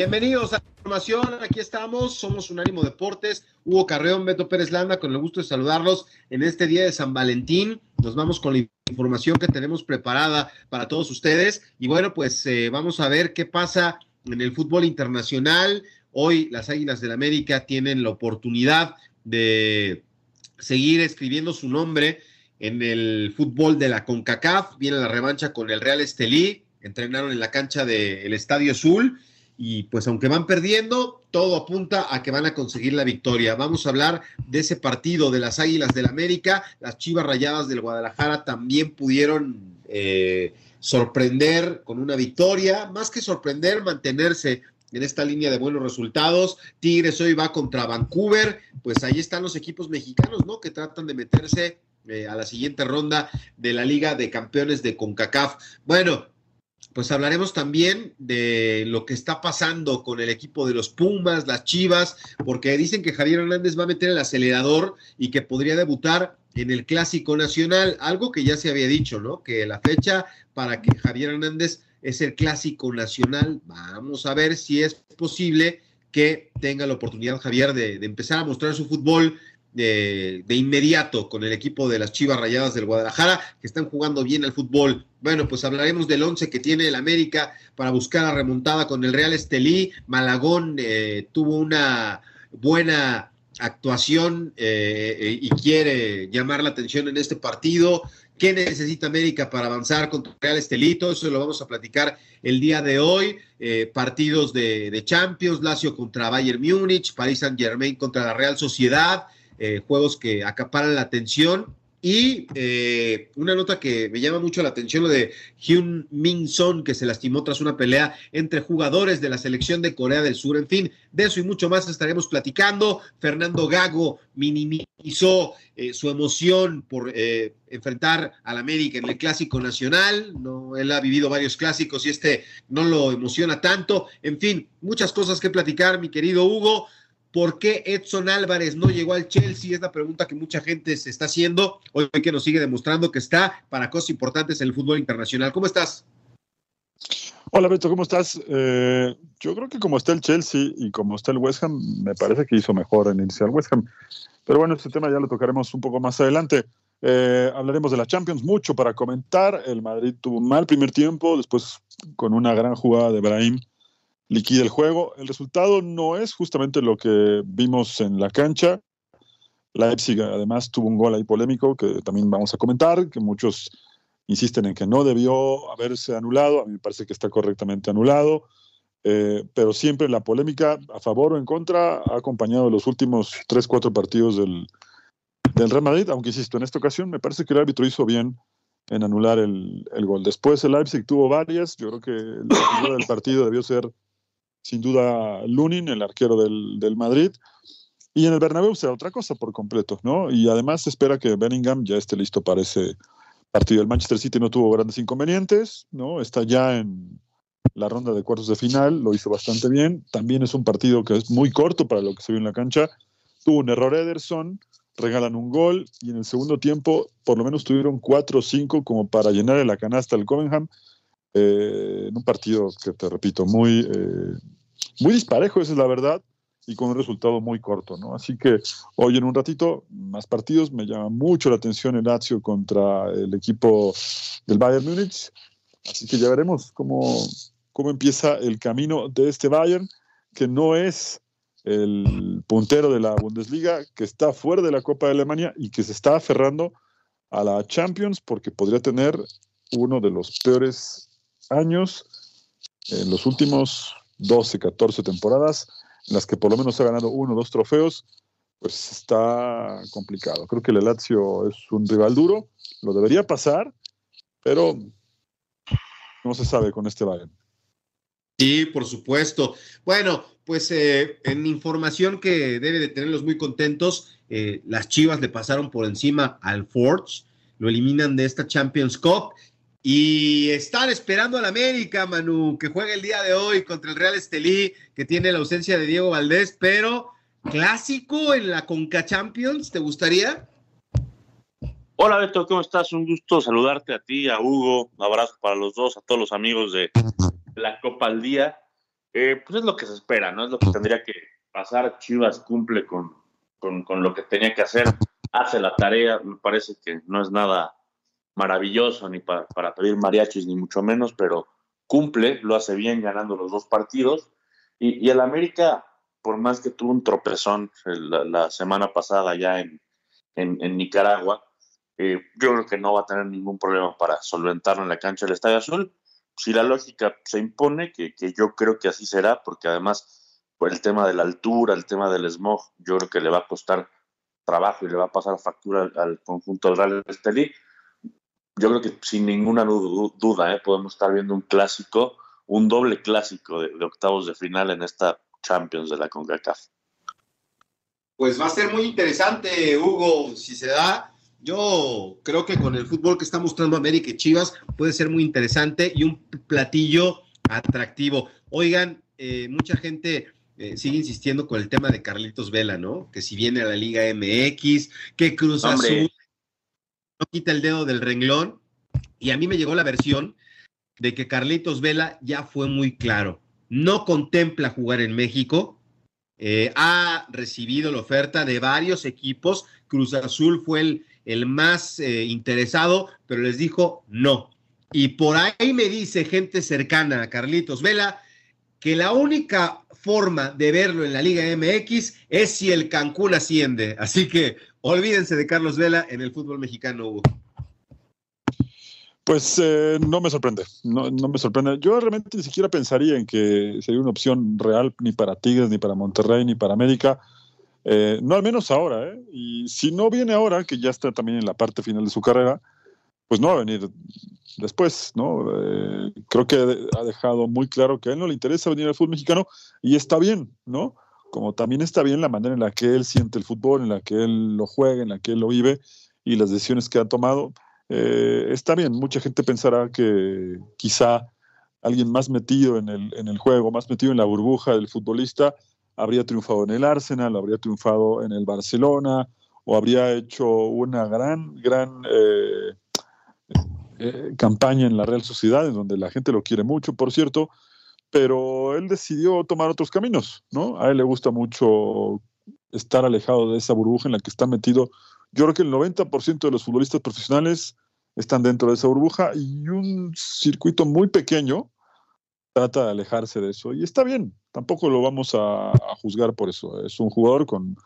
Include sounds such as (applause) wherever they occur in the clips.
Bienvenidos a Aquí estamos, somos Unánimo Deportes, Hugo Carreón, Beto Pérez Landa, con el gusto de saludarlos en este día de San Valentín. Nos vamos con la información que tenemos preparada para todos ustedes. Y bueno, pues eh, vamos a ver qué pasa en el fútbol internacional. Hoy las Águilas del América tienen la oportunidad de seguir escribiendo su nombre en el fútbol de la CONCACAF. Viene la revancha con el Real Estelí. Entrenaron en la cancha del Estadio Azul y pues aunque van perdiendo, todo apunta a que van a conseguir la victoria. Vamos a hablar de ese partido de las Águilas del América. Las Chivas Rayadas del Guadalajara también pudieron eh, sorprender con una victoria, más que sorprender, mantenerse en esta línea de buenos resultados. Tigres hoy va contra Vancouver, pues ahí están los equipos mexicanos, ¿no? Que tratan de meterse eh, a la siguiente ronda de la Liga de Campeones de CONCACAF. Bueno, pues hablaremos también de lo que está pasando con el equipo de los Pumas, las Chivas, porque dicen que Javier Hernández va a meter el acelerador y que podría debutar en el Clásico Nacional, algo que ya se había dicho, ¿no? Que la fecha para que Javier Hernández es el Clásico Nacional. Vamos a ver si es posible que tenga la oportunidad Javier de, de empezar a mostrar su fútbol de, inmediato con el equipo de las Chivas Rayadas del Guadalajara, que están jugando bien al fútbol. Bueno, pues hablaremos del once que tiene el América para buscar la remontada con el Real Estelí. Malagón eh, tuvo una buena actuación eh, y quiere llamar la atención en este partido. ¿Qué necesita América para avanzar contra el Real Estelito? Eso lo vamos a platicar el día de hoy. Eh, partidos de, de Champions, Lazio contra Bayern Múnich, Paris Saint Germain contra la Real Sociedad. Eh, juegos que acaparan la atención. Y eh, una nota que me llama mucho la atención, lo de Hyun Min Son, que se lastimó tras una pelea entre jugadores de la selección de Corea del Sur. En fin, de eso y mucho más estaremos platicando. Fernando Gago minimizó eh, su emoción por enfrentar al América en el Clásico Nacional. No, él ha vivido varios clásicos y este no lo emociona tanto. En fin, muchas cosas que platicar, mi querido Hugo. ¿Por qué Edson Álvarez no llegó al Chelsea? Es la pregunta que mucha gente se está haciendo hoy que nos sigue demostrando que está para cosas importantes en el fútbol internacional. ¿Cómo estás? Hola Beto, ¿cómo estás? Eh, yo creo que como está el Chelsea y como está el West Ham, me parece que hizo mejor en al West Ham. Pero bueno, este tema ya lo tocaremos un poco más adelante. Eh, hablaremos de la Champions, mucho para comentar. El Madrid tuvo un mal primer tiempo, después con una gran jugada de Brahim liquida el juego. El resultado no es justamente lo que vimos en la cancha. Leipzig además tuvo un gol ahí polémico que también vamos a comentar, que muchos insisten en que no debió haberse anulado. A mí me parece que está correctamente anulado. Eh, pero siempre la polémica a favor o en contra ha acompañado los últimos 3, 4 partidos del, del Real Madrid, aunque insisto, en esta ocasión me parece que el árbitro hizo bien en anular el, el gol. Después el Leipzig tuvo varias, yo creo que el partido debió ser sin duda Lunin, el arquero del, Madrid. Y en el Bernabéu será otra cosa por completo, ¿no? Y además se espera que Bellingham ya esté listo para ese partido. El Manchester City no tuvo grandes inconvenientes, ¿no? Está ya en la ronda de cuartos de final, lo hizo bastante bien. También es un partido que es muy corto para lo que se vio en la cancha. Tuvo un error Ederson, regalan un gol y en el segundo tiempo por lo menos tuvieron cuatro o cinco como para llenar la canasta al Covenham eh, en un partido que te repito, muy, eh, muy disparejo, esa es la verdad, y con un resultado muy corto, ¿no? Así que hoy en un ratito, más partidos, me llama mucho la atención el Lazio contra el equipo del Bayern Múnich, así que ya veremos cómo, cómo empieza el camino de este Bayern, que no es el puntero de la Bundesliga, que está fuera de la Copa de Alemania y que se está aferrando a la Champions porque podría tener uno de los peores años en los últimos 12, 14 temporadas, en las que por lo menos ha ganado uno o dos trofeos, pues está complicado. Creo que el Lazio es un rival duro, lo debería pasar, pero no se sabe con este Bayern. Sí, por supuesto. Bueno, pues eh, en información que debe de tenerlos muy contentos, eh, las Chivas le pasaron por encima al Forge, lo eliminan de esta Champions Cup y están esperando al América, Manu, que juegue el día de hoy contra el Real Estelí, que tiene la ausencia de Diego Valdés, pero clásico en la Conca Champions, ¿te gustaría? Hola Beto, ¿cómo estás? Un gusto saludarte a ti, a Hugo, un abrazo para los dos, a todos los amigos de la Copa al Día. Eh, pues es lo que se espera, ¿no? Es lo que tendría que pasar. Chivas cumple con, con, lo que tenía que hacer, hace la tarea. Me parece que no es nada maravilloso ni para, para pedir mariachis, ni mucho menos, pero cumple, lo hace bien ganando los dos partidos. Y, y el América, por más que tuvo un tropezón la, semana pasada ya en, en, Nicaragua, eh, yo creo que no va a tener ningún problema para solventarlo en la cancha del Estadio Azul si la lógica se impone, que, yo creo que así será, porque además por el tema de la altura, el tema del smog, yo creo que le va a costar trabajo y le va a pasar factura al, conjunto del Real Estelí. Yo creo que sin ninguna duda ¿eh? podemos estar viendo un clásico, un doble clásico de, de octavos de final en esta Champions de la CONCACAF. Pues va a ser muy interesante, Hugo, si se da yo creo que con el fútbol que está mostrando América y Chivas puede ser muy interesante y un platillo atractivo. Oigan, eh, mucha gente eh, sigue insistiendo con el tema de Carlitos Vela, ¿no? Que si viene a la Liga MX, que Cruz Azul no quita el dedo del renglón. Y a mí me llegó la versión de que Carlitos Vela ya fue muy claro. No contempla jugar en México. Eh, ha recibido la oferta de varios equipos. Cruz Azul fue el, el más eh, interesado, pero les dijo no. Y por ahí me dice gente cercana a Carlitos Vela que la única forma de verlo en la Liga MX es si el Cancún asciende. Así que olvídense de Carlos Vela en el fútbol mexicano, Hugo. Pues eh, no me sorprende, no, no, me sorprende. Yo realmente ni siquiera pensaría en que sería una opción real ni para Tigres, ni para Monterrey, ni para América. Eh, no al menos ahora, ¿eh? Y si no viene ahora, que ya está también en la parte final de su carrera, pues no va a venir después, ¿no? Eh, creo que ha dejado muy claro que a él no le interesa venir al fútbol mexicano y está bien, ¿no? Como también está bien la manera en la que él siente el fútbol, en la que él lo juega, en la que él lo vive y las decisiones que ha tomado. Eh, está bien, mucha gente pensará que quizá alguien más metido en el, en el juego, más metido en la burbuja del futbolista, habría triunfado en el Arsenal, habría triunfado en el Barcelona o habría hecho una gran, gran eh, eh, campaña en la Real Sociedad, en donde la gente lo quiere mucho, por cierto, pero él decidió tomar otros caminos, ¿no? A él le gusta mucho estar alejado de esa burbuja en la que está metido. Yo creo que el 90% de los futbolistas profesionales están dentro de esa burbuja y un circuito muy pequeño trata de alejarse de eso. Y está bien, tampoco lo vamos a, juzgar por eso. Es un jugador con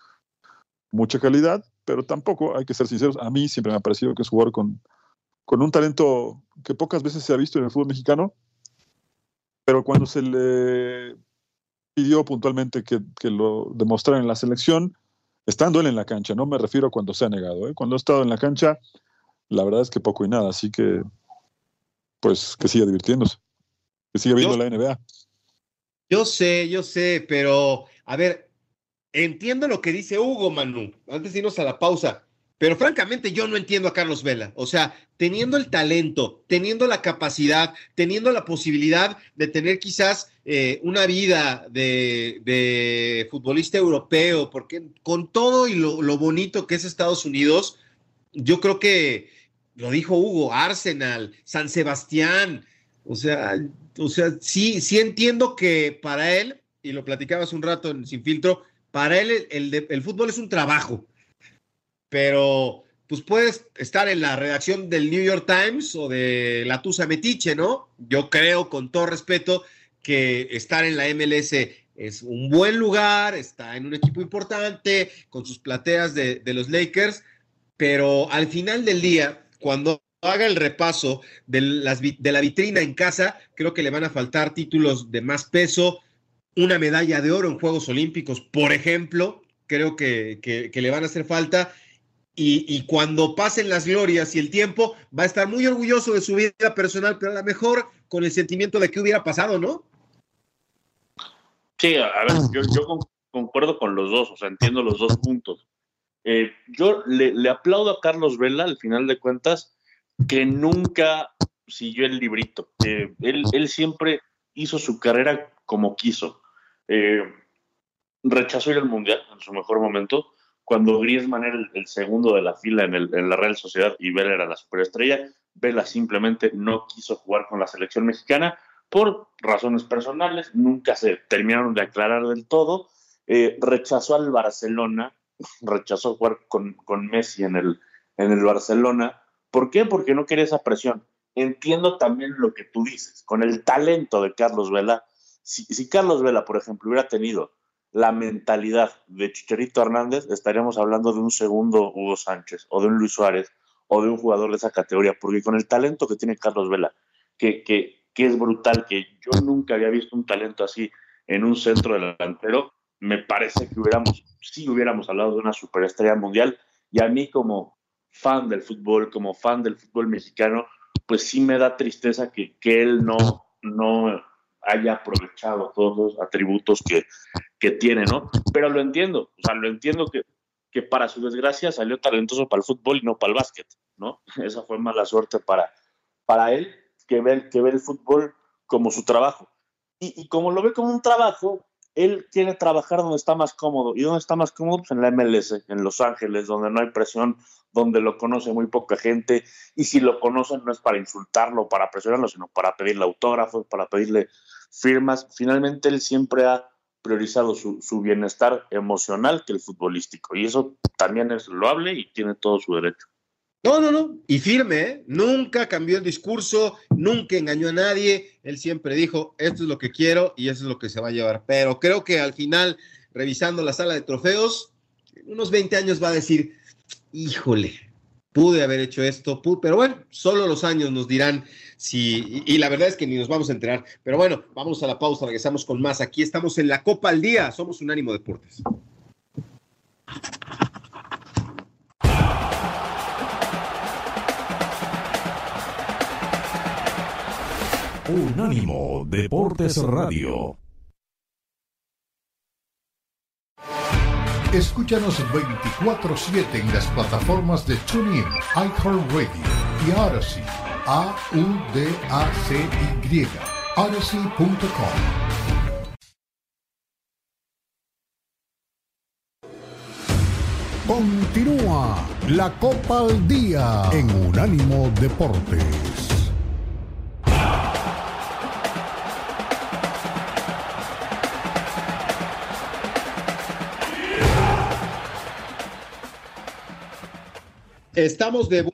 mucha calidad, pero tampoco, hay que ser sinceros, a mí siempre me ha parecido que es jugador con, con un talento que pocas veces se ha visto en el fútbol mexicano, pero cuando se le pidió puntualmente que, lo demostrara en la selección, estando él en la cancha, no me refiero a cuando se ha negado, ¿eh? cuando ha estado en la cancha, la verdad es que poco y nada, así que pues que siga divirtiéndose, que siga viendo la NBA. Yo sé, yo sé, pero a ver, entiendo lo que dice Hugo Manu, antes de irnos a la pausa, pero francamente yo no entiendo a Carlos Vela. O sea, teniendo el talento, teniendo la capacidad, teniendo la posibilidad de tener quizás eh, una vida de, futbolista europeo, porque con todo y lo, bonito que es Estados Unidos, yo creo que lo dijo Hugo, Arsenal, San Sebastián, o sea, o sea, sí, sí entiendo que para él, y lo platicabas un rato en Sin Filtro, para él el, fútbol es un trabajo, pero pues puedes estar en la redacción del New York Times o de la Tusa Metiche, ¿no? Yo creo, con todo respeto, que estar en la MLS es un buen lugar, está en un equipo importante, con sus plateas de, los Lakers, pero al final del día, cuando haga el repaso de, las, de la vitrina en casa, creo que le van a faltar títulos de más peso, una medalla de oro en Juegos Olímpicos, por ejemplo, creo que, le van a hacer falta. Y, cuando pasen las glorias y el tiempo, va a estar muy orgulloso de su vida personal, pero a lo mejor con el sentimiento de que hubiera pasado, ¿no? Sí, a ver, yo, concuerdo con los dos, o sea, entiendo los dos puntos. Eh, yo le, aplaudo a Carlos Vela, al final de cuentas, que nunca siguió el librito. Eh, él, él, siempre hizo su carrera como quiso. Eh, rechazó ir al Mundial en su mejor momento, cuando Griezmann era el, segundo de la fila en, el, en, la Real Sociedad y Vela era la superestrella, Vela simplemente no quiso jugar con la selección mexicana por razones personales, nunca se terminaron de aclarar del todo, eh, rechazó al Barcelona, (laughs) rechazó jugar con, con Messi en el, en el Barcelona. ¿Por qué? Porque no quería esa presión. Entiendo también lo que tú dices, con el talento de Carlos Vela. Si, si Carlos Vela, por ejemplo, hubiera tenido la mentalidad de Chicharito Hernández, estaríamos hablando de un segundo Hugo Sánchez o de un Luis Suárez o de un jugador de esa categoría, porque con el talento que tiene Carlos Vela, que, que, que es brutal, que yo nunca había visto un talento así en un centro delantero, me parece que hubiéramos, sí hubiéramos hablado de una superestrella mundial. Y a mí como fan del fútbol, como fan del fútbol mexicano, pues sí me da tristeza que, que él no, no haya aprovechado todos los atributos que, que tiene, ¿no? Pero lo entiendo, o sea, lo entiendo que, que para su desgracia salió talentoso para el fútbol y no para el básquet, ¿no? (laughs) Esa fue mala suerte para, para él, que ve, que ve el fútbol como su trabajo. Y, y como lo ve como un trabajo, él quiere trabajar donde está más cómodo. ¿Y dónde está más cómodo? Pues en la MLS, en Los Ángeles, donde no hay presión, donde lo conoce muy poca gente. Y si lo conocen no es para insultarlo, para presionarlo, sino para pedirle autógrafos, para pedirle firmas. Finalmente él siempre ha priorizado su, su bienestar emocional que el futbolístico. Y eso también es loable y tiene todo su derecho. No, no, no. Y firme, ¿eh? Nunca cambió el discurso, nunca engañó a nadie. Él siempre dijo, esto es lo que quiero y eso es lo que se va a llevar. Pero creo que al final, revisando la sala de trofeos, unos 20 años va a decir, híjole, pude haber hecho esto, pero bueno, solo los años nos dirán si, y, y, la verdad es que ni nos vamos a enterar. Pero bueno, vamos a la pausa, regresamos con más. Aquí estamos en la Copa al Día, somos Unánimo Deportes. Unánimo Deportes Radio. Escúchanos 24-7 en las plataformas de TuneIn, iHeartRadio y Odyssey. A-U-D-A-C-Y. Odyssey.com. Continúa la Copa al Día en Unánimo Deportes. Estamos de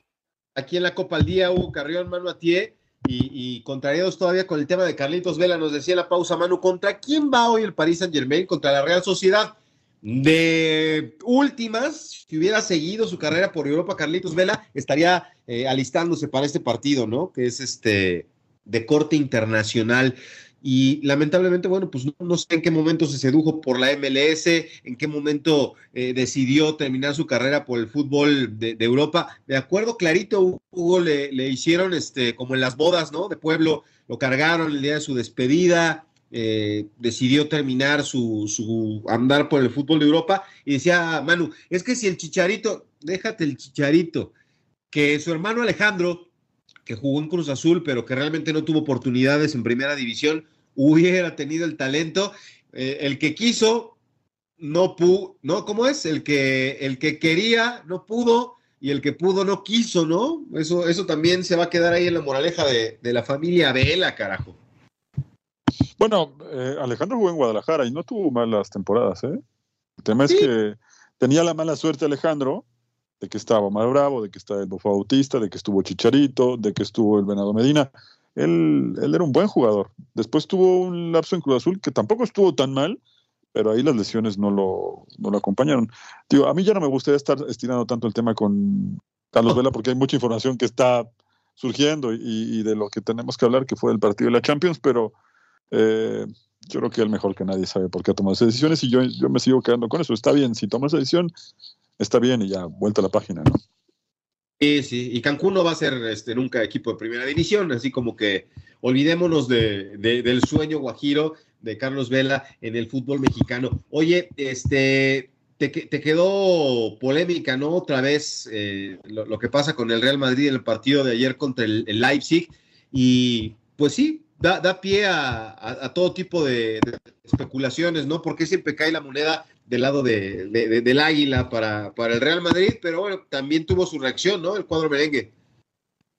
aquí en la Copa al Día, Hugo Carrión, Manu Atié, y, y contrariados todavía con el tema de Carlitos Vela, nos decía la pausa, Manu, ¿contra quién va hoy el Paris Saint Germain? Contra la Real Sociedad. De últimas, si hubiera seguido su carrera por Europa, Carlitos Vela estaría eh, alistándose para este partido, ¿no? Que es este de corte internacional. Y lamentablemente, bueno, pues no, sé en qué momento se sedujo por la MLS, en qué momento eh, decidió terminar su carrera por el fútbol de, Europa. De acuerdo, clarito, Hugo le, le, hicieron este, como en las bodas, ¿no? De pueblo, lo cargaron el día de su despedida, eh, decidió terminar su, su andar por el fútbol de Europa y decía, Manu, es que si el chicharito, déjate el chicharito, que su hermano Alejandro que jugó en Cruz Azul, pero que realmente no tuvo oportunidades en primera división, hubiera tenido el talento. Eh, el que quiso, no pudo, ¿no? ¿Cómo es? El que, el que quería, no pudo, y el que pudo, no quiso, ¿no? Eso, eso también se va a quedar ahí en la moraleja de, de la familia Vela, carajo. Bueno, eh, Alejandro jugó en Guadalajara y no tuvo malas temporadas, ¿eh? El tema sí. es que tenía la mala suerte Alejandro de que estaba Omar Bravo, de que estaba el Bofo Bautista, de que estuvo Chicharito, de que estuvo el Venado Medina. Él, él, era un buen jugador. Después tuvo un lapso en Cruz Azul que tampoco estuvo tan mal, pero ahí las lesiones no lo, no lo acompañaron. Digo, a mí ya no me gustaría estar estirando tanto el tema con Carlos Vela porque hay mucha información que está surgiendo y, de lo que tenemos que hablar, que fue el partido de la Champions, pero eh, yo creo que el mejor que nadie sabe por qué ha tomado esas decisiones y yo, yo me sigo quedando con eso. Está bien, si toma esa decisión, está bien y ya, vuelta a la página, ¿no? Sí, sí, y Cancún no va a ser este, nunca equipo de primera división, así como que olvidémonos de, del sueño guajiro de Carlos Vela en el fútbol mexicano. Oye, este, te, quedó polémica, ¿no? Otra vez eh, lo, que pasa con el Real Madrid en el partido de ayer contra el, Leipzig, y pues sí, da, da pie a, todo tipo de, de, especulaciones, ¿no? Porque siempre cae la moneda del lado de, del Águila para, para, el Real Madrid, pero bueno, también tuvo su reacción, ¿no? El cuadro merengue.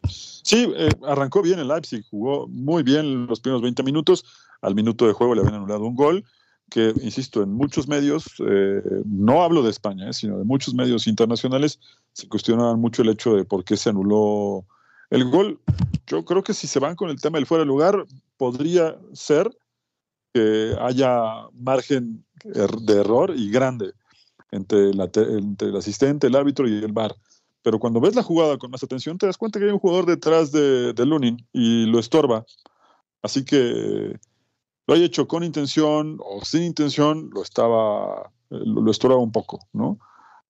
Sí, eh, arrancó bien el Leipzig, jugó muy bien los primeros 20 minutos, al minuto de juego le habían anulado un gol, que, insisto, en muchos medios, eh, no hablo de España, eh, sino de muchos medios internacionales, se cuestionaban mucho el hecho de por qué se anuló el gol. Yo creo que si se van con el tema del fuera de lugar, podría ser que haya margen er, de error y grande entre, el asistente, el árbitro y el VAR. Pero cuando ves la jugada con más atención, te das cuenta que hay un jugador detrás de, de Lunin y lo estorba. Así que lo haya hecho con intención o sin intención, lo estaba, lo, estorba un poco, ¿no?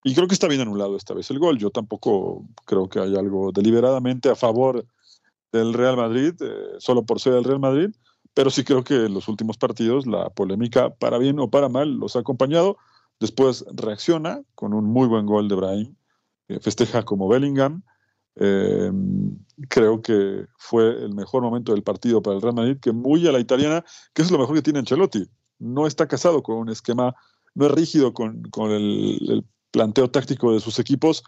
Y creo que está bien anulado esta vez el gol. Yo tampoco creo que haya algo deliberadamente a favor del Real Madrid, eh, solo por ser el Real Madrid, pero sí creo que en los últimos partidos la polémica, para bien o para mal, los ha acompañado. Después reacciona con un muy buen gol de Brahim, festeja como Bellingham. Em, creo que fue el mejor momento del partido para el Real Madrid, que muy a la italiana, que es lo mejor que tiene Ancelotti. No está casado con un esquema, no es rígido con, el, el planteo táctico de sus equipos,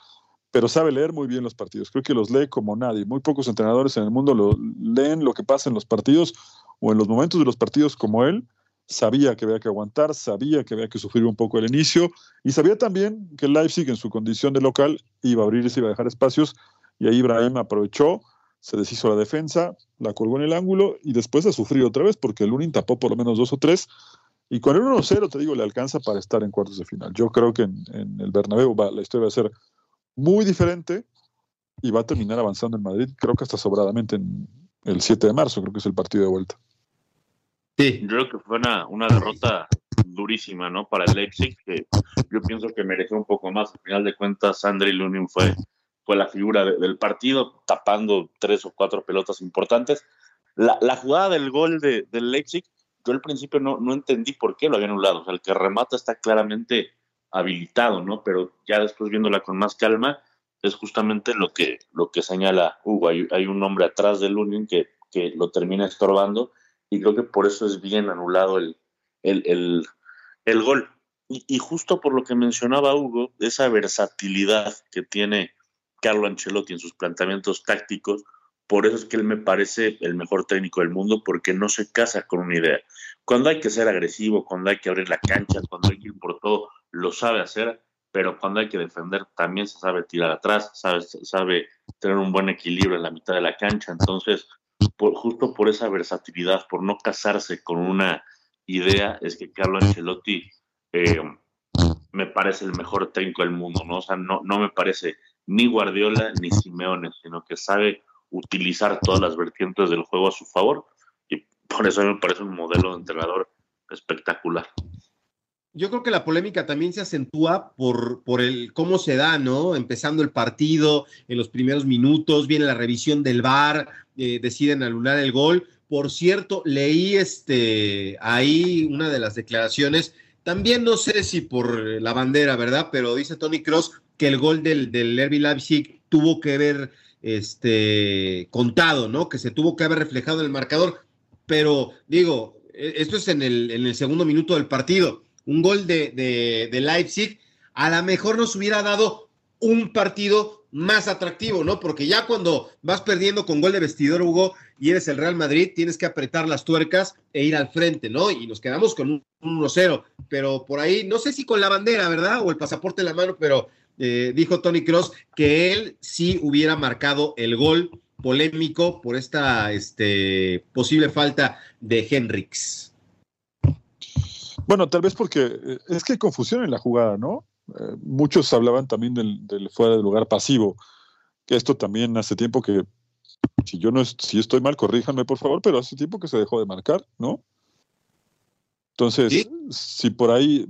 pero sabe leer muy bien los partidos. Creo que los lee como nadie. Muy pocos entrenadores en el mundo lo, leen lo que pasa en los partidos o en los momentos de los partidos como él, sabía que había que aguantar, sabía que había que sufrir un poco el inicio y sabía también que Leipzig en su condición de local iba a abrirse, iba a dejar espacios y ahí Ibrahim aprovechó, se deshizo la defensa, la colgó en el ángulo y después a sufrir otra vez porque el Lunin tapó por lo menos dos o tres y con el 1-0 te digo le alcanza para estar en cuartos de final. Yo creo que en, el Bernabéu la historia va a ser muy diferente y va a terminar avanzando en Madrid, creo que hasta sobradamente en el 7 de marzo, creo que es el partido de vuelta. Sí. Yo creo que fue una, una derrota durísima, ¿no? Para el Leipzig, que yo pienso que mereció un poco más. Al final de cuentas, André Lunin fue, fue la figura del partido, tapando tres o cuatro pelotas importantes. La, la jugada del gol de, del Leipzig, yo al principio no, no entendí por qué lo habían anulado. O sea, el que remata está claramente habilitado, ¿no? Pero ya después viéndola con más calma, es justamente lo que, lo que señala Hugo. Hay, un hombre atrás de Lunin que, que lo termina estorbando y creo que por eso es bien anulado el, el, el, gol. Y, justo por lo que mencionaba Hugo, esa versatilidad que tiene Carlo Ancelotti en sus planteamientos tácticos, por eso es que él me parece el mejor técnico del mundo, porque no se casa con una idea. Cuando hay que ser agresivo, cuando hay que abrir la cancha, cuando hay que ir por todo, lo sabe hacer, pero cuando hay que defender también se sabe tirar atrás, sabe, sabe tener un buen equilibrio en la mitad de la cancha. Entonces, justo por esa versatilidad, por no casarse con una idea, es que Carlo Ancelotti eh, me parece el mejor técnico del mundo. O sea, no, no me parece ni Guardiola ni Simeone, sino que sabe utilizar todas las vertientes del juego a su favor y por eso me parece un modelo de entrenador espectacular yo creo que la polémica también se acentúa por, por el cómo se da, ¿no? Empezando el partido, en los primeros minutos, viene la revisión del VAR, eh, deciden anular el gol. Por cierto, leí este ahí una de las declaraciones, también no sé si por la bandera, ¿verdad? Pero dice Tony Cross que el gol del, del Herbie Leipzig tuvo que haber este, contado, ¿no? Que se tuvo que haber reflejado en el marcador. Pero digo, e, esto es en el, en el segundo minuto del partido un gol de, de, Leipzig, a lo mejor nos hubiera dado un partido más atractivo, ¿no? Porque ya cuando vas perdiendo con gol de vestidor, Hugo, y eres el Real Madrid, tienes que apretar las tuercas e ir al frente, ¿no? Y nos quedamos con un, 1-0, pero por ahí, no sé si con la bandera, ¿verdad? O el pasaporte en la mano, pero eh, dijo Tony Cross que él sí hubiera marcado el gol polémico por esta este, posible falta de Henriks. Bueno, tal vez porque eh, es que hay confusión en la jugada, ¿no? Eh, muchos hablaban también del, fuera del lugar pasivo, que esto también hace tiempo que Si yo no si estoy mal, corríjanme por favor, pero hace tiempo que se dejó de marcar, ¿no? Entonces, si por ahí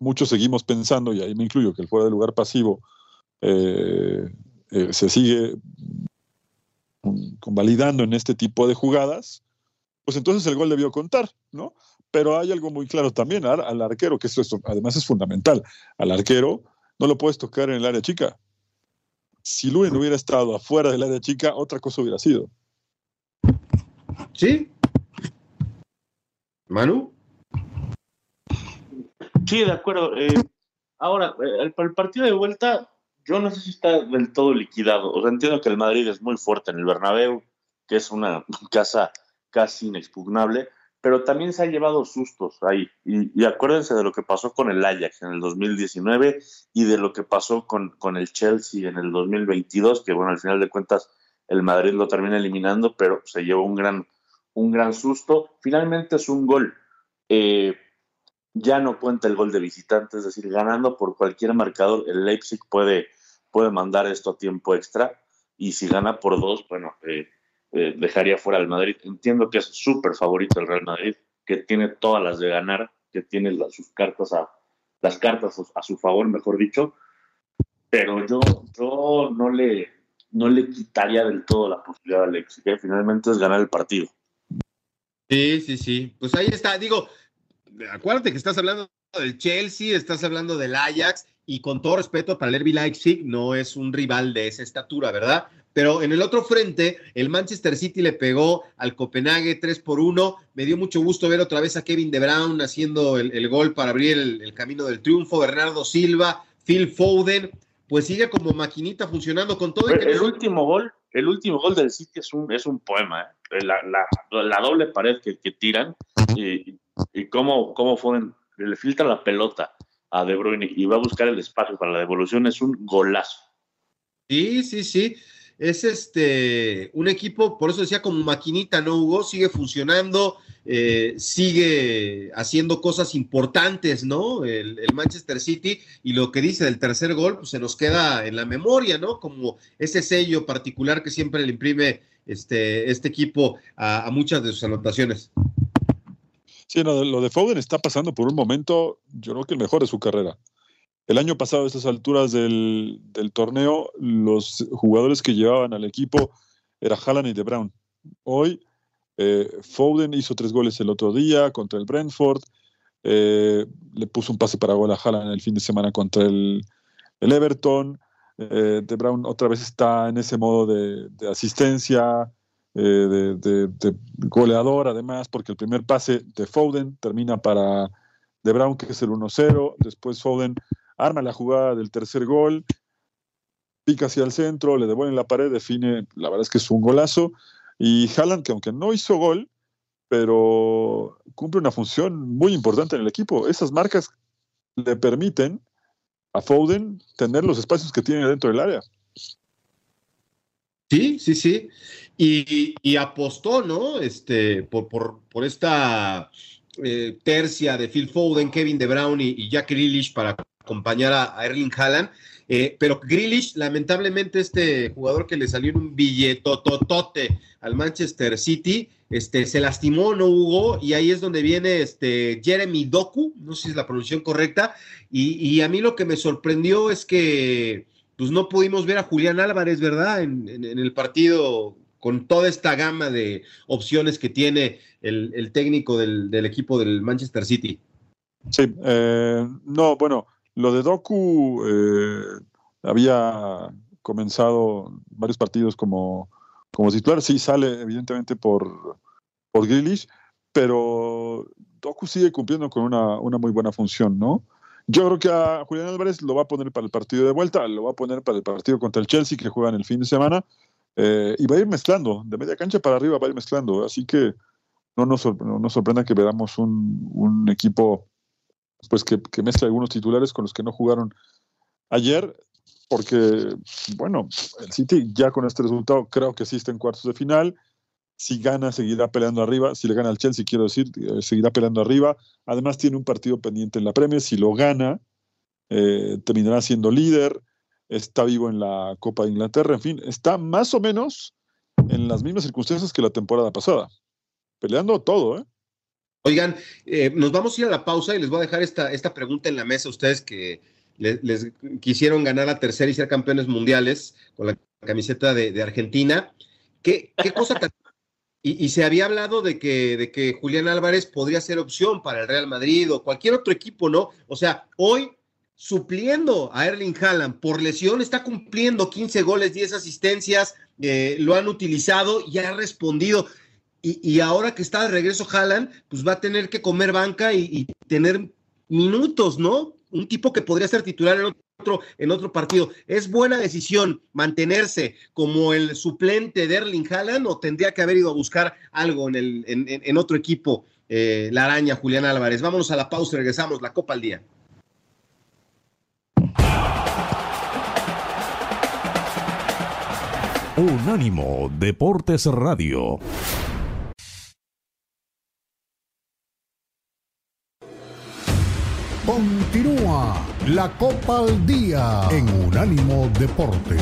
muchos seguimos pensando, y ahí me incluyo, que el fuera de lugar pasivo eh, eh, se sigue convalidando en este tipo de jugadas, pues entonces el gol debió contar, ¿no? Pero hay algo muy claro también al, arquero, que esto, además es fundamental. Al arquero no lo puedes tocar en el área chica. Si Luis hubiera estado afuera del área chica, otra cosa hubiera sido. ¿Sí? ¿Manu? Sí, de acuerdo. Eh, ahora, el, el, partido de vuelta, yo no sé si está del todo liquidado. O sea, entiendo que el Madrid es muy fuerte en el Bernabéu, que es una (laughs) casa casi inexpugnable, pero también se ha llevado sustos ahí. Y, acuérdense de lo que pasó con el Ajax en el 2019 y de lo que pasó con, con el Chelsea en el 2022, que bueno, al final de cuentas el Madrid lo termina eliminando, pero se llevó un gran, un gran susto. Finalmente es un gol. Eh, ya no cuenta el gol de visitante, es decir, ganando por cualquier marcador, el Leipzig puede, puede mandar esto a tiempo extra y si gana por dos, bueno, eh, eh, dejaría fuera al Madrid. Entiendo que es súper favorito el Real Madrid, que tiene todas las de ganar, que tiene sus cartas a, las cartas a su favor, mejor dicho, pero yo, yo no, le, no le quitaría del todo la posibilidad a Leipzig, que finalmente es ganar el partido. Sí, sí, sí. Pues ahí está. Digo, acuérdate que estás hablando del Chelsea, estás hablando del Ajax, y con todo respeto para el RB Leipzig, no es un rival de esa estatura, ¿verdad? Pero en el otro frente, el Manchester City le pegó al Copenhague 3 por 1. Me dio mucho gusto ver otra vez a Kevin De Bruyne haciendo el, gol para abrir el, camino del triunfo. Bernardo Silva, Phil Foden, pues sigue como maquinita funcionando con todo. el, último gol, el último gol del City es un, es un poema. ¿eh? La, doble pared que, tiran y, y cómo, cómo Foden le filtra la pelota a De Bruyne y va a buscar el espacio para la devolución es un golazo. Sí, sí, sí. Es este un equipo, por eso decía como maquinita, ¿no, Hugo? Sigue funcionando, eh, sigue haciendo cosas importantes, ¿no? El, Manchester City y lo que dice del tercer gol, pues se nos queda en la memoria, ¿no? Como ese sello particular que siempre le imprime este, este equipo a muchas de sus anotaciones. Sí, lo de Foden está pasando por un momento, yo creo que el mejor de su carrera. El año pasado, a estas alturas del, torneo, los jugadores que llevaban al equipo era Haaland y De Bruyne. Hoy, eh, Foden hizo tres goles el otro día contra el Brentford. Eh, le puso un pase para gol a Haaland el fin de semana contra el, Everton. Eh, de Bruyne otra vez está en ese modo de, de asistencia, eh, de, goleador, además, porque el primer pase de Foden termina para De Brown, que es el 1-0. Después Foden arma la jugada del tercer gol, pica hacia el centro, le devuelve la pared, define, la verdad es que es un golazo. Y Haaland, que aunque no hizo gol, pero cumple una función muy importante en el equipo. Esas marcas le permiten a Foden tener los espacios que tiene dentro del área. Sí, sí, sí. Y, apostó, ¿no? Este, por, por, esta eh, tercia de Phil Foden, Kevin De Bruyne y, Jack Grealish para acompañar a, Erling Haaland. Eh, pero Grealish, lamentablemente, este jugador que le salió en un billetototote al Manchester City, este, se lastimó, no hubo, y ahí es donde viene este Jeremy Doku, no sé si es la pronunciación correcta, y, a mí lo que me sorprendió es que pues no pudimos ver a Julián Álvarez, ¿verdad? En, el partido con toda esta gama de opciones que tiene el, técnico del, equipo del Manchester City. Sí, eh, no, bueno, lo de Doku eh, había comenzado varios partidos como, como titular, sí sale evidentemente por, por pero Doku sigue cumpliendo con una, una muy buena función, ¿no? Yo creo que a Julián Álvarez lo va a poner para el partido de vuelta, lo va a poner para el partido contra el Chelsea que juegan el fin de semana eh, y va a ir mezclando, de media cancha para arriba va a ir mezclando. Así que no nos, no sorprenda que veamos un, equipo pues que, que algunos titulares con los que no jugaron ayer, porque, bueno, el City ya con este resultado creo que está en cuartos de final. Si gana, seguirá peleando arriba. Si le gana al Chelsea, quiero decir, eh, seguirá peleando arriba. Además, tiene un partido pendiente en la Premier. Si lo gana, eh, terminará siendo líder. Está vivo en la Copa de Inglaterra. En fin, está más o menos en las mismas circunstancias que la temporada pasada, peleando todo, ¿eh? Oigan, eh, nos vamos a ir a la pausa y les voy a dejar esta, esta pregunta en la mesa a ustedes que les, quisieron ganar la tercera y ser campeones mundiales con la camiseta de, Argentina. ¿Qué, cosa tan... (laughs) Y, se había hablado de que, de que Julián Álvarez podría ser opción para el Real Madrid o cualquier otro equipo, ¿no? O sea, hoy supliendo a Erling Haaland por lesión, está cumpliendo 15 goles, 10 asistencias, eh, lo han utilizado y ha respondido. Y, ahora que está de regreso Haaland, pues va a tener que comer banca y, tener minutos, ¿no? Un tipo que podría ser titular en otro, en otro partido. ¿Es buena decisión mantenerse como el suplente de Erling Haaland o tendría que haber ido a buscar algo en, el, en, otro equipo, eh, la araña Julián Álvarez? Vámonos a la pausa y regresamos, la Copa al Día. Unánimo Deportes Radio. Continúa la Copa al Día en Unánimo Deportes.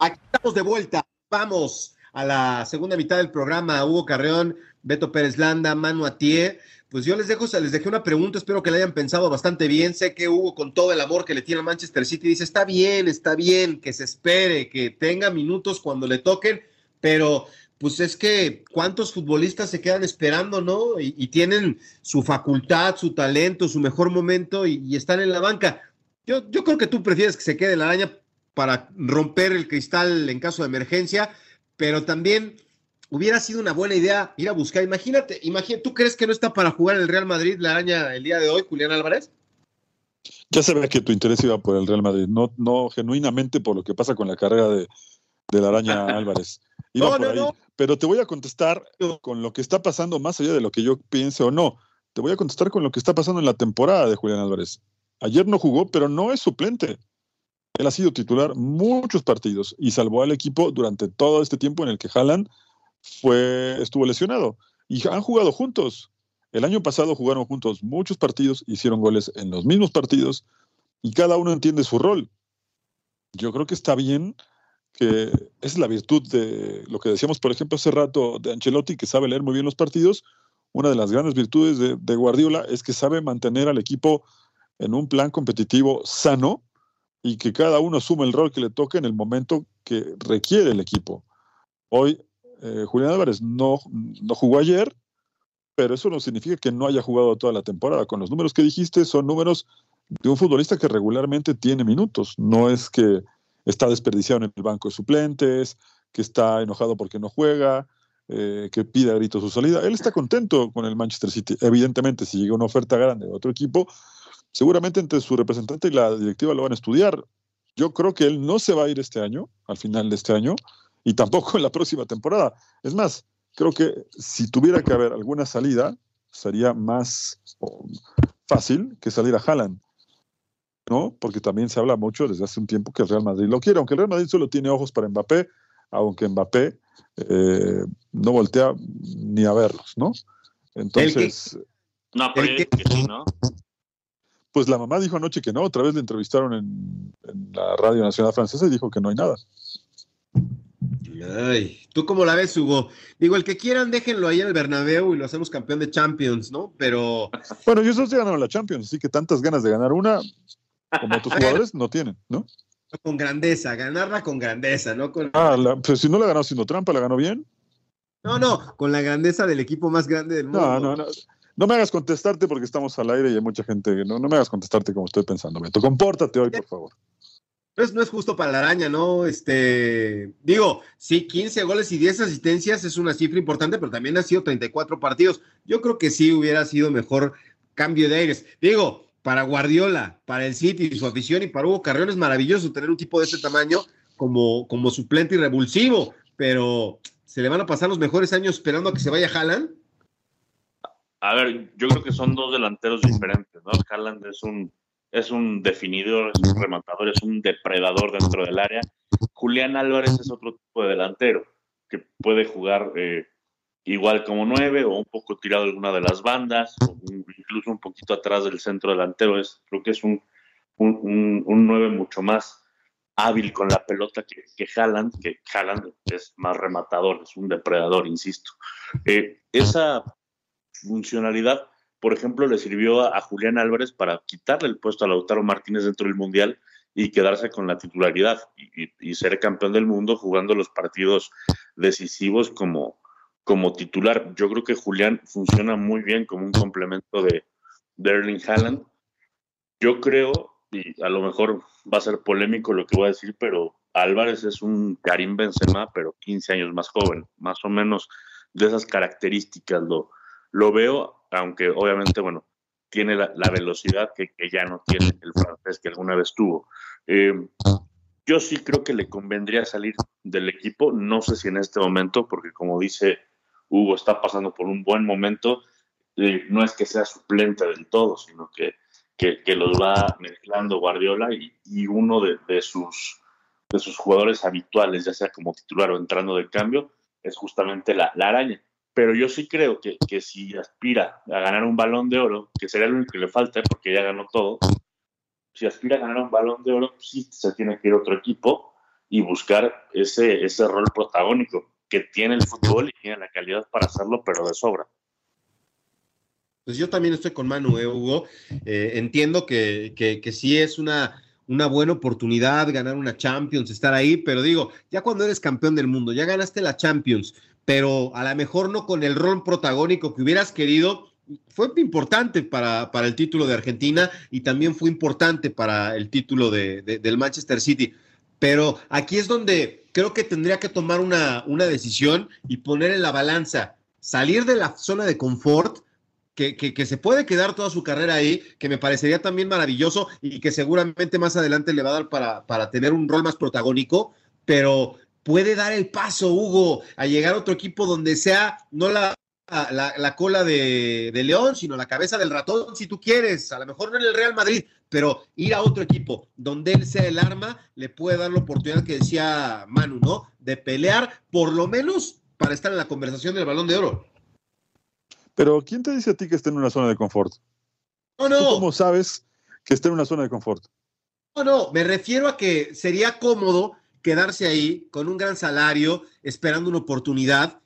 Aquí estamos de vuelta. Vamos a la segunda mitad del programa. Hugo Carreón, Beto Pérez Landa, Manu. Pues yo les dejo, les dejé una pregunta, espero que la hayan pensado bastante bien. Sé que Hugo, con todo el amor que le tiene a Manchester City, dice: está bien, está bien, que se espere, que tenga minutos cuando le toquen, pero pues es que cuántos futbolistas se quedan esperando, ¿no? Y, tienen su facultad, su talento, su mejor momento y, están en la banca. Yo, yo creo que tú prefieres que se quede la araña para romper el cristal en caso de emergencia, pero también hubiera sido una buena idea ir a buscar. Imagínate, imagínate, ¿tú crees que no está para jugar el Real Madrid la araña el día de hoy, Julián Álvarez? Ya se ve que tu interés iba por el Real Madrid, no, no genuinamente por lo que pasa con la carrera de, la araña (laughs) Álvarez. no, no, No. Pero te voy a contestar con lo que está pasando más allá de lo que yo piense o no. Te voy a contestar con lo que está pasando en la temporada de Julián Álvarez. Ayer no jugó, pero no es suplente. Él ha sido titular muchos partidos y salvó al equipo durante todo este tiempo en el que Haaland fue, estuvo lesionado. Y han jugado juntos. El año pasado jugaron juntos muchos partidos, hicieron goles en los mismos partidos y cada uno entiende su rol. Yo creo que está bien que es la virtud de lo que decíamos, por ejemplo, hace rato de Ancelotti, que sabe leer muy bien los partidos. Una de las grandes virtudes de, de Guardiola es que sabe mantener al equipo en un plan competitivo sano y que cada uno asume el rol que le toque en el momento que requiere el equipo. Hoy eh, Julián Álvarez no, no jugó ayer, pero eso no significa que no haya jugado toda la temporada. Con los números que dijiste, son números de un futbolista que regularmente tiene minutos. No es que está desperdiciado en el banco de suplentes, que está enojado porque no juega, eh, que pide a gritos su salida. Él está contento con el Manchester City. Evidentemente, si llega una oferta grande de otro equipo, seguramente entre su representante y la directiva lo van a estudiar. Yo creo que él no se va a ir este año, al final de este año, y tampoco en la próxima temporada. Es más, creo que si tuviera que haber alguna salida, sería más fácil que salir a Haaland. ¿no? Porque también se habla mucho desde hace un tiempo que el Real Madrid lo quiere, aunque el Real Madrid solo tiene ojos para Mbappé, aunque Mbappé eh, no voltea ni a verlos, ¿no? Entonces. No, pero que sí, ¿no? Pues la mamá dijo anoche que no, otra vez le entrevistaron en, la Radio Nacional Francesa y dijo que no hay nada. Ay, ¿tú cómo la ves, Hugo? Digo, el que quieran, déjenlo ahí en el Bernabéu y lo hacemos campeón de Champions, ¿no? Pero... Bueno, yo ya ganaron la Champions, así que tantas ganas de ganar una como otros (laughs) jugadores no tienen, ¿no? Con grandeza, ganarla con grandeza, ¿no? Con... Ah, pues si no la ganó haciendo trampa, ¿la ganó bien? No, no, con la grandeza del equipo más grande del mundo. No, no, no. No me hagas contestarte porque estamos al aire y hay mucha gente. No, no me hagas contestarte como estoy pensando, Beto. Compórtate hoy, por favor. No es, no es justo para la araña, ¿no? Este, digo, sí, 15 goles y 10 asistencias es una cifra importante, pero también ha sido 34 partidos. Yo creo que sí hubiera sido mejor cambio de aires. Digo, para Guardiola, para el City, su afición y para Hugo Carrión es maravilloso tener un tipo de ese tamaño como, como suplente y revulsivo, pero ¿se le van a pasar los mejores años esperando a que se vaya Haaland? A ver, yo creo que son dos delanteros diferentes, ¿no? Haaland es un, es un definidor, es un rematador, es un depredador dentro del área. Julián Álvarez es otro tipo de delantero que puede jugar eh, igual como nueve o un poco tirado alguna de las bandas, o incluso un poquito atrás del centro delantero. Es, creo que es un, un, un, nueve mucho más hábil con la pelota que, que Haaland, que Haaland es más rematador, es un depredador, insisto. Eh, esa funcionalidad, por ejemplo, le sirvió a, Julián Álvarez para quitarle el puesto a Lautaro Martínez dentro del Mundial y quedarse con la titularidad y ser campeón del mundo jugando los partidos decisivos como, como titular. Yo creo que Julián funciona muy bien como un complemento de, de Erling Haaland. Yo creo, y a lo mejor va a ser polémico lo que voy a decir, pero Álvarez es un Karim Benzema, pero 15 años más joven, más o menos de esas características lo, lo veo, aunque obviamente, bueno, tiene la, velocidad que, que, ya no tiene el francés que alguna vez tuvo. Eh, yo sí creo que le convendría salir del equipo, no sé si en este momento, porque como dice Hugo, está pasando por un buen momento, eh, no es que sea suplente del todo, sino que, que, que los va mezclando Guardiola y, y uno de, de, sus, de sus jugadores habituales, ya sea como titular o entrando de cambio, es justamente la, la araña. Pero yo sí creo que, que, si aspira a ganar un balón de oro, que sería lo único que le falta porque ya ganó todo, si aspira a ganar un balón de oro, sí se tiene que ir a otro equipo y buscar ese, ese rol protagónico que tiene el fútbol y tiene la calidad para hacerlo, pero de sobra. Pues yo también estoy con Manu, ¿eh, Hugo. Eh, entiendo que, que, que, sí es una, una buena oportunidad ganar una Champions, estar ahí, pero digo, ya cuando eres campeón del mundo, ya ganaste la Champions, pero a lo mejor no con el rol protagónico que hubieras querido, fue importante para, para, el título de Argentina y también fue importante para el título de, de, del Manchester City. Pero aquí es donde creo que tendría que tomar una, una decisión y poner en la balanza, salir de la zona de confort, que, que, que, se puede quedar toda su carrera ahí, que me parecería también maravilloso y que seguramente más adelante le va a dar para, para tener un rol más protagónico, pero puede dar el paso, Hugo, a llegar a otro equipo donde sea no la la, la, cola de, de, León, sino la cabeza del ratón, si tú quieres. A lo mejor no en el Real Madrid, pero ir a otro equipo donde él sea el arma le puede dar la oportunidad que decía Manu, ¿no? De pelear, por lo menos para estar en la conversación del balón de oro. Pero, ¿quién te dice a ti que esté en una zona de confort? No, no. ¿Tú ¿Cómo sabes que esté en una zona de confort? No, no, me refiero a que sería cómodo quedarse ahí con un gran salario, esperando una oportunidad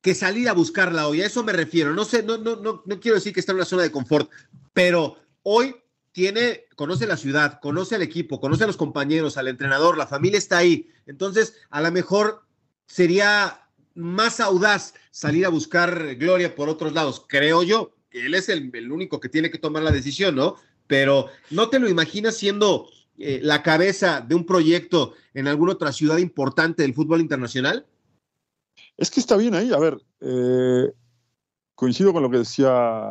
que salir a buscarla hoy. A eso me refiero. No sé, no, no, no, no quiero decir que está en una zona de confort, pero hoy tiene, conoce la ciudad, conoce al equipo, conoce a los compañeros, al entrenador, la familia está ahí. Entonces, a lo mejor sería más audaz salir a buscar gloria por otros lados, creo yo. Él es el, el único que tiene que tomar la decisión, ¿no? Pero no te lo imaginas siendo eh, la cabeza de un proyecto en alguna otra ciudad importante del fútbol internacional. Es que está bien ahí. A ver, eh, coincido con lo que decía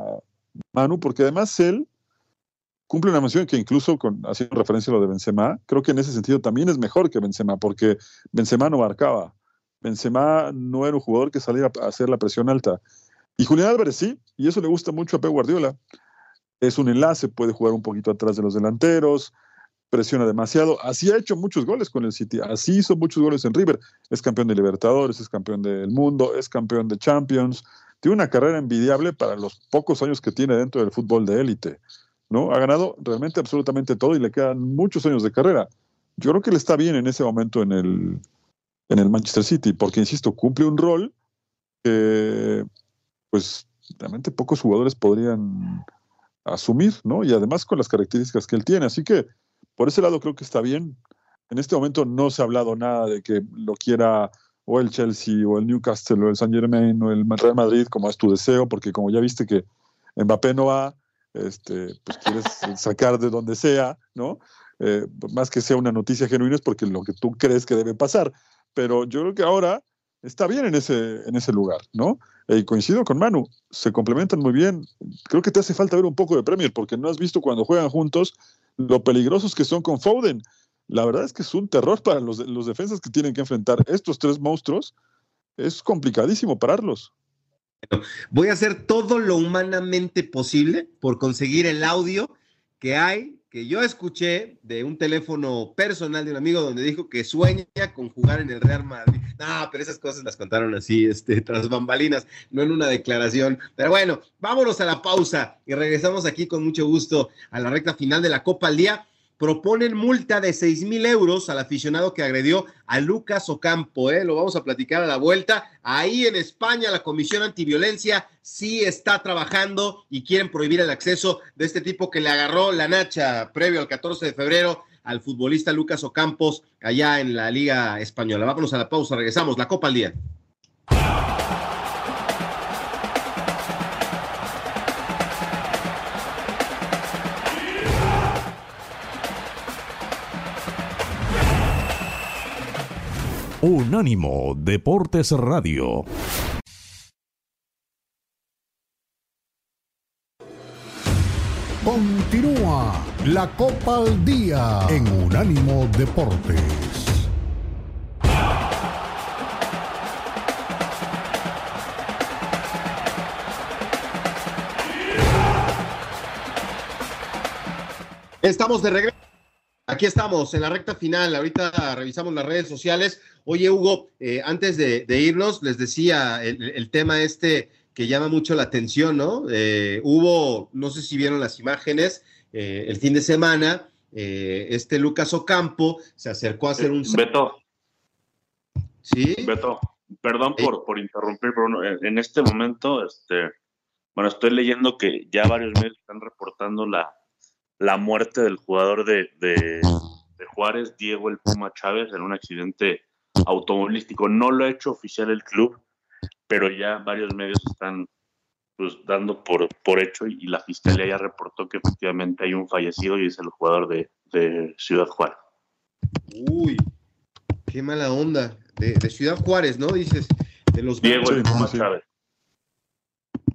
Manu, porque además él cumple una mención que incluso con, haciendo referencia a lo de Benzema, creo que en ese sentido también es mejor que Benzema, porque Benzema no marcaba. Benzema no era un jugador que salía a hacer la presión alta. Y Julián Álvarez sí, y eso le gusta mucho a Pep Guardiola. Es un enlace, puede jugar un poquito atrás de los delanteros, presiona demasiado. Así ha hecho muchos goles con el City, así hizo muchos goles en River. Es campeón de Libertadores, es campeón del mundo, es campeón de Champions. Tiene una carrera envidiable para los pocos años que tiene dentro del fútbol de élite. ¿no? Ha ganado realmente absolutamente todo y le quedan muchos años de carrera. Yo creo que le está bien en ese momento en el, en el Manchester City, porque, insisto, cumple un rol que, pues, realmente pocos jugadores podrían asumir, ¿no? Y además con las características que él tiene. Así que, por ese lado, creo que está bien. En este momento no se ha hablado nada de que lo quiera o el Chelsea o el Newcastle o el San Germain o el Real Madrid, como es tu deseo, porque como ya viste que Mbappé no va, este, pues quieres (laughs) sacar de donde sea, ¿no? Eh, más que sea una noticia genuina es porque lo que tú crees que debe pasar. Pero yo creo que ahora está bien en ese, en ese lugar, ¿no? Y coincido con Manu, se complementan muy bien. Creo que te hace falta ver un poco de Premier, porque no has visto cuando juegan juntos lo peligrosos que son con Foden. La verdad es que es un terror para los, los defensas que tienen que enfrentar estos tres monstruos. Es complicadísimo pararlos. Voy a hacer todo lo humanamente posible por conseguir el audio que hay, que yo escuché de un teléfono personal de un amigo donde dijo que sueña con jugar en el Real Madrid. No, pero esas cosas las contaron así, este, (laughs) tras bambalinas, no en una declaración. Pero bueno, vámonos a la pausa y regresamos aquí con mucho gusto a la recta final de la Copa al Día proponen multa de 6 mil euros al aficionado que agredió a Lucas Ocampo. ¿eh? Lo vamos a platicar a la vuelta. Ahí en España la Comisión Antiviolencia sí está trabajando y quieren prohibir el acceso de este tipo que le agarró la nacha previo al 14 de febrero al futbolista Lucas Ocampos allá en la Liga Española. Vámonos a la pausa, regresamos. La Copa al Día. Unánimo Deportes Radio. Continúa la Copa al Día en Unánimo Deportes. Estamos de regreso. Aquí estamos en la recta final. Ahorita revisamos las redes sociales. Oye, Hugo, eh, antes de, irnos, les decía el, tema este que llama mucho la atención, ¿no? Eh, hubo, no sé si vieron las imágenes, eh, el fin de semana, este Lucas Ocampo se acercó a hacer un... Beto. Sí. Beto, perdón por, por interrumpir, pero en este momento, este, bueno, estoy leyendo que ya varios medios están reportando la, la muerte del jugador de, de Juárez, Diego El Puma Chávez, en un accidente automovilístico. No lo ha hecho oficial el club, pero ya varios medios están pues, dando por, por hecho y, la fiscalía ya reportó que efectivamente hay un fallecido y es el jugador de, Ciudad Juárez. Uy, qué mala onda. De, Ciudad Juárez, ¿no? Dices, de los Diego el Puma Chávez.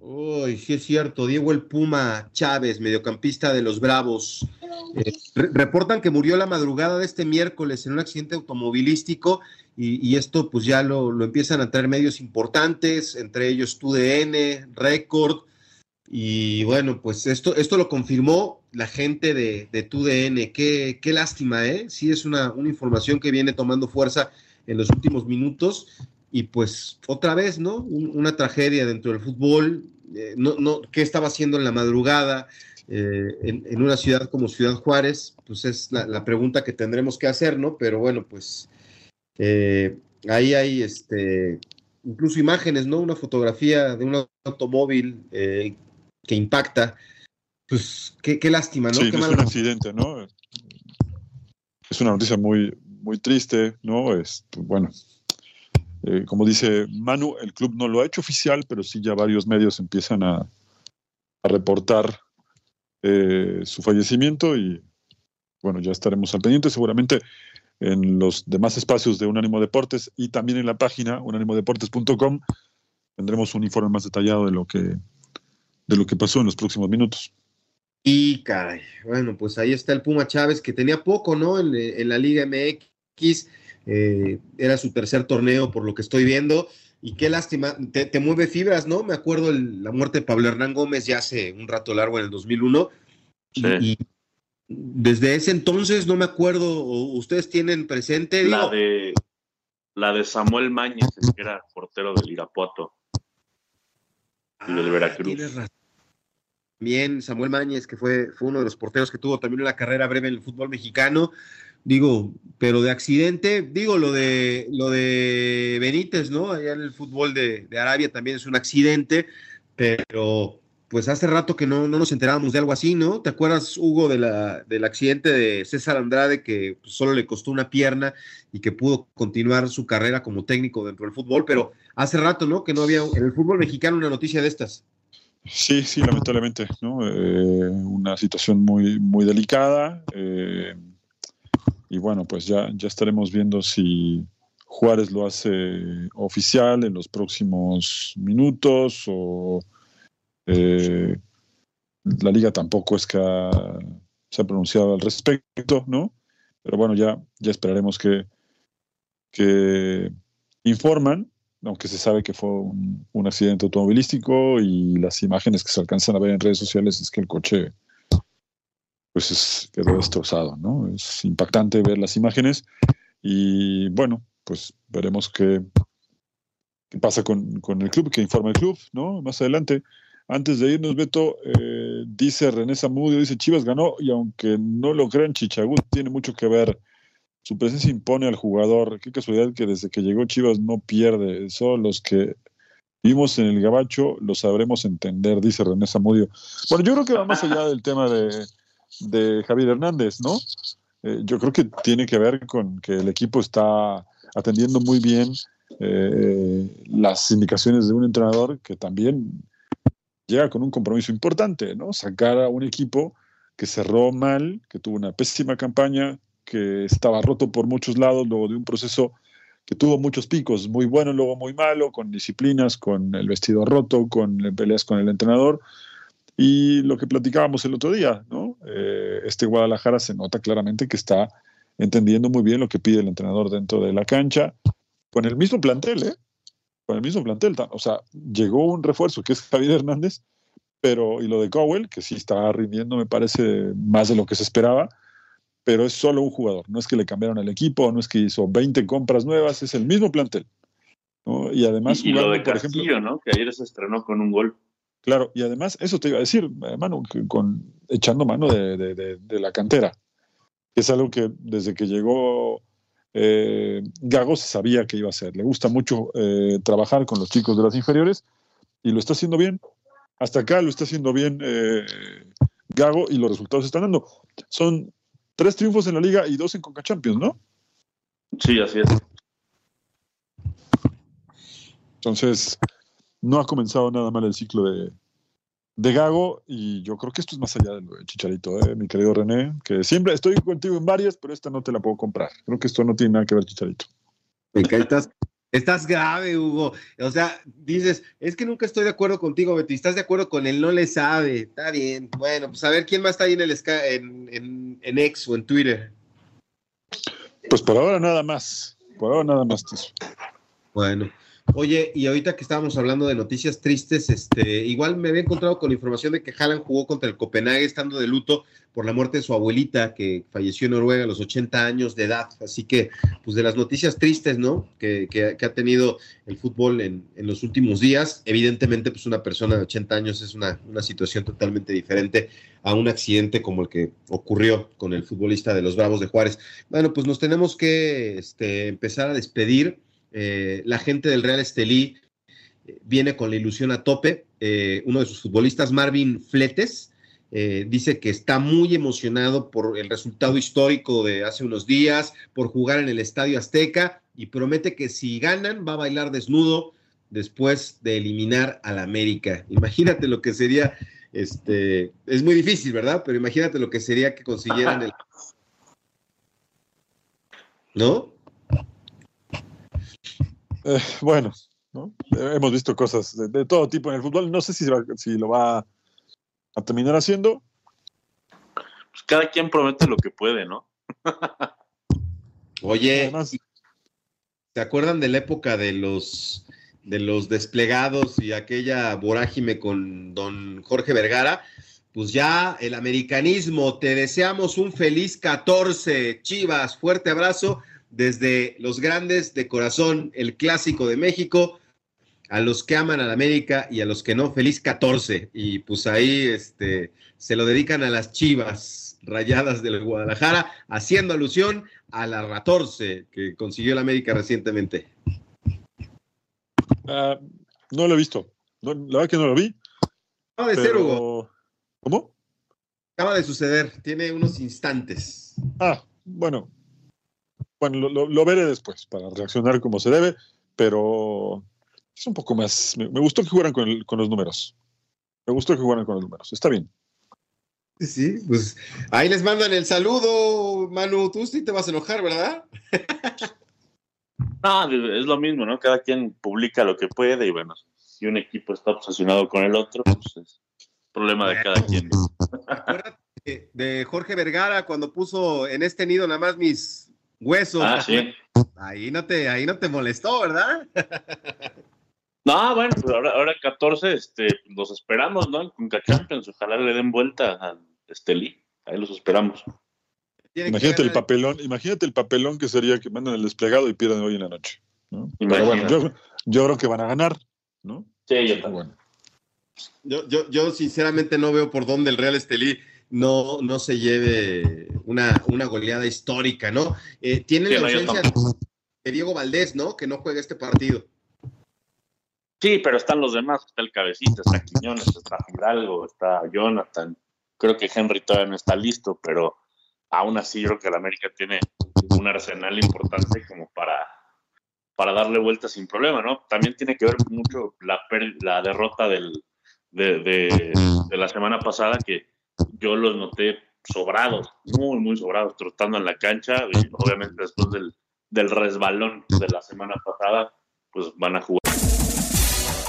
Uy, sí es cierto, Diego el Puma Chávez, mediocampista de los Bravos. Eh, reportan que murió la madrugada de este miércoles en un accidente automovilístico y, esto pues ya lo, empiezan a traer medios importantes, entre ellos TUDN, Record, y bueno, pues esto, esto lo confirmó la gente de, de TUDN. Qué, qué lástima, ¿eh? Sí es una, una información que viene tomando fuerza en los últimos minutos y pues otra vez, ¿no? una tragedia dentro del fútbol. Eh, no, no, ¿Qué estaba haciendo en la madrugada eh, en, una ciudad como Ciudad Juárez? Pues es la, pregunta que tendremos que hacer, ¿no? Pero bueno, pues eh, ahí hay este, incluso imágenes, ¿no? Una fotografía de un automóvil que impacta. Pues qué, qué lástima, ¿no? Sí, qué es un accidente, ¿no? Es una noticia muy, muy triste, ¿no? Es, bueno, eh, como dice Manu, el club no lo ha hecho oficial, pero sí ya varios medios empiezan a, reportar eh, su fallecimiento y bueno, ya estaremos al pendiente seguramente en los demás espacios de Unánimo Deportes y también en la página unánimodeportes.com tendremos un informe más detallado de lo que de lo que pasó en los próximos minutos. Y caray, bueno, pues ahí está el Puma Chávez que tenía poco, ¿no? En, en la Liga MX eh, era su tercer torneo por lo que estoy viendo. Y qué lástima, te, mueve fibras, ¿no? Me acuerdo la muerte de Pablo Hernán Gómez ya hace un rato largo en el 2001. Y, desde ese entonces no me acuerdo, ustedes tienen presente. La, de, la de Samuel Mañez, que era portero del Irapuato y del ah, Veracruz. Bien, Samuel Mañez, que fue, fue uno de los porteros que tuvo también una carrera breve en el fútbol mexicano. Digo, pero de accidente, digo, lo de lo de Benítez, ¿no? Allá en el fútbol de, Arabia también es un accidente, pero pues hace rato que no, no, nos enterábamos de algo así, ¿no? ¿Te acuerdas, Hugo, de la, del accidente de César Andrade que pues, solo le costó una pierna y que pudo continuar su carrera como técnico dentro del fútbol? Pero hace rato, ¿no? Que no había en el fútbol mexicano una noticia de estas. Sí, sí, lamentablemente, ¿no? Eh, una situación muy, muy delicada. Eh, y bueno, pues ya, ya estaremos viendo si Juárez lo hace oficial en los próximos minutos o eh, la liga tampoco es que se ha pronunciado al respecto, ¿no? Pero bueno, ya, ya esperaremos que, que informan, aunque se sabe que fue un, un, accidente automovilístico y las imágenes que se alcanzan a ver en redes sociales es que el coche pues quedó destrozado, ¿no? Es impactante ver las imágenes y bueno, pues veremos qué, qué pasa con, con, el club, que informa el club, ¿no? Más adelante. Antes de irnos, Beto, eh, dice René Zamudio, dice Chivas ganó y aunque no lo crean, Chichagut tiene mucho que ver. Su presencia impone al jugador. Qué casualidad que desde que llegó Chivas no pierde. Solo los que vimos en el Gabacho lo sabremos entender, dice René Zamudio. Bueno, yo creo que va más allá del tema de, de Javier Hernández, ¿no? Eh, yo creo que tiene que ver con que el equipo está atendiendo muy bien eh, las indicaciones de un entrenador que también llega con un compromiso importante, ¿no? Sacar a un equipo que cerró mal, que tuvo una pésima campaña, que estaba roto por muchos lados, luego de un proceso que tuvo muchos picos, muy bueno, luego muy malo, con disciplinas, con el vestido roto, con peleas con el entrenador. Y lo que platicábamos el otro día, ¿no? Eh, este Guadalajara se nota claramente que está entendiendo muy bien lo que pide el entrenador dentro de la cancha, con el mismo plantel, ¿eh? Con el mismo plantel. O sea, llegó un refuerzo que es Javier Hernández, pero, y lo de Cowell, que sí está rindiendo, me parece, más de lo que se esperaba, pero es solo un jugador. No es que le cambiaron el equipo, no es que hizo 20 compras nuevas, es el mismo plantel. Y además, y, lo de por ejemplo, ¿no? Que ayer se estrenó con un gol. Claro, y además, eso te iba a decir, hermano, con, echando mano de, la cantera. Es algo que desde que llegó eh, Gago se sabía que iba a hacer. Le gusta mucho eh, trabajar con los chicos de las inferiores y lo está haciendo bien. Hasta acá lo está haciendo bien eh, Gago y los resultados se están dando. Son tres triunfos en la liga y dos en Conca Champions, ¿no? Sí, así es. Entonces, no ha comenzado nada mal el ciclo de, de Gago y yo creo que esto es más allá del Chicharito, ¿eh? mi querido René, que siempre estoy contigo en varias, pero esta no te la puedo comprar. Creo que esto no tiene nada que ver, Chicharito. Estás, estás grave, Hugo. O sea, dices, es que nunca estoy de acuerdo contigo, Betty. Estás de acuerdo con él, no le sabe. Está bien. Bueno, pues a ver quién más está ahí en el en, en, en X o en Twitter. Pues por ahora nada más. Por ahora nada más. Bueno. Oye, y ahorita que estábamos hablando de noticias tristes, este, igual me había encontrado con la información de que Haaland jugó contra el Copenhague estando de luto por la muerte de su abuelita que falleció en Noruega a los 80 años de edad. Así que, pues de las noticias tristes, ¿no? Que, que, ha tenido el fútbol en, en, los últimos días. Evidentemente, pues una persona de 80 años es una, una situación totalmente diferente a un accidente como el que ocurrió con el futbolista de los Bravos de Juárez. Bueno, pues nos tenemos que este, empezar a despedir. Eh, la gente del Real Estelí eh, viene con la ilusión a tope. Eh, uno de sus futbolistas, Marvin Fletes, dice que está muy emocionado por el resultado histórico de hace unos días, por jugar en el Estadio Azteca y promete que si ganan va a bailar desnudo después de eliminar al América. Imagínate lo que sería, este, es muy difícil, ¿verdad? Pero imagínate lo que sería que consiguieran (laughs) el... ¿No? Eh, bueno, ¿no? hemos visto cosas de, todo tipo en el fútbol. No sé si, si lo va a terminar haciendo. Pues cada quien promete lo que puede, ¿no? (laughs) Oye, ¿se acuerdan de la época de los de los desplegados y aquella vorágine con don Jorge Vergara? Pues ya el americanismo, te deseamos un feliz 14, Chivas, fuerte abrazo desde los grandes de corazón, el clásico de México, a los que aman a la América y a los que no, feliz 14. Y pues ahí este, se lo dedican a las chivas rayadas del Guadalajara, haciendo alusión a la 14 que consiguió la América recientemente. Ah, no lo he visto. la verdad que no lo vi. Acaba de ser, Hugo. ¿Cómo? Acaba de suceder. Tiene unos instantes. Ah, bueno, bueno, lo, veré después para reaccionar como se debe, pero es un poco más. Me, gustó que jugaran con, los números. Me gustó que jugaran con los números. Está bien. Sí, pues ahí les mandan el saludo, Manu. Tú sí te vas a enojar, ¿verdad? (laughs) no, es lo mismo, ¿no? Cada quien publica lo que puede y bueno, si un equipo está obsesionado con el otro, pues es problema de cada quien. Acuérdate de Jorge Vergara cuando puso en este nido nada más mis Hueso. Ah, sí. Ahí no te, ahí no te molestó, ¿verdad? (laughs) No, bueno, pues ahora, ahora 14, este, los esperamos, ¿no? Con Champions, ojalá le den vuelta a Estelí. ahí los esperamos. Imagínate el papelón, imagínate el papelón que sería que mandan el desplegado y pierdan hoy en la noche. Pero bueno, yo, creo que van a ganar, ¿no? Sí, yo también. Yo, yo, yo, sinceramente no veo por dónde el Real Estelí no, no se lleve una, una goleada histórica, ¿no? Eh, tiene la ausencia de Diego Valdés, ¿no? Que no juega este partido. Sí, pero están los demás, está el Cabecita, está Quiñones, está Hidalgo, está Jonathan. Creo que Henry todavía no está listo, pero aún así yo creo que el América tiene un arsenal importante como para, para darle vuelta sin problema, ¿no? También tiene que ver mucho la, la derrota del, de, la semana pasada, que yo los noté sobrados, muy, muy sobrados, trotando en la cancha, y obviamente después del, del resbalón de la semana pasada, pues van a jugar.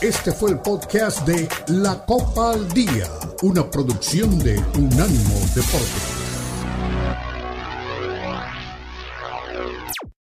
Este fue el podcast de La Copa al Día, una producción de Unánimo Deportes.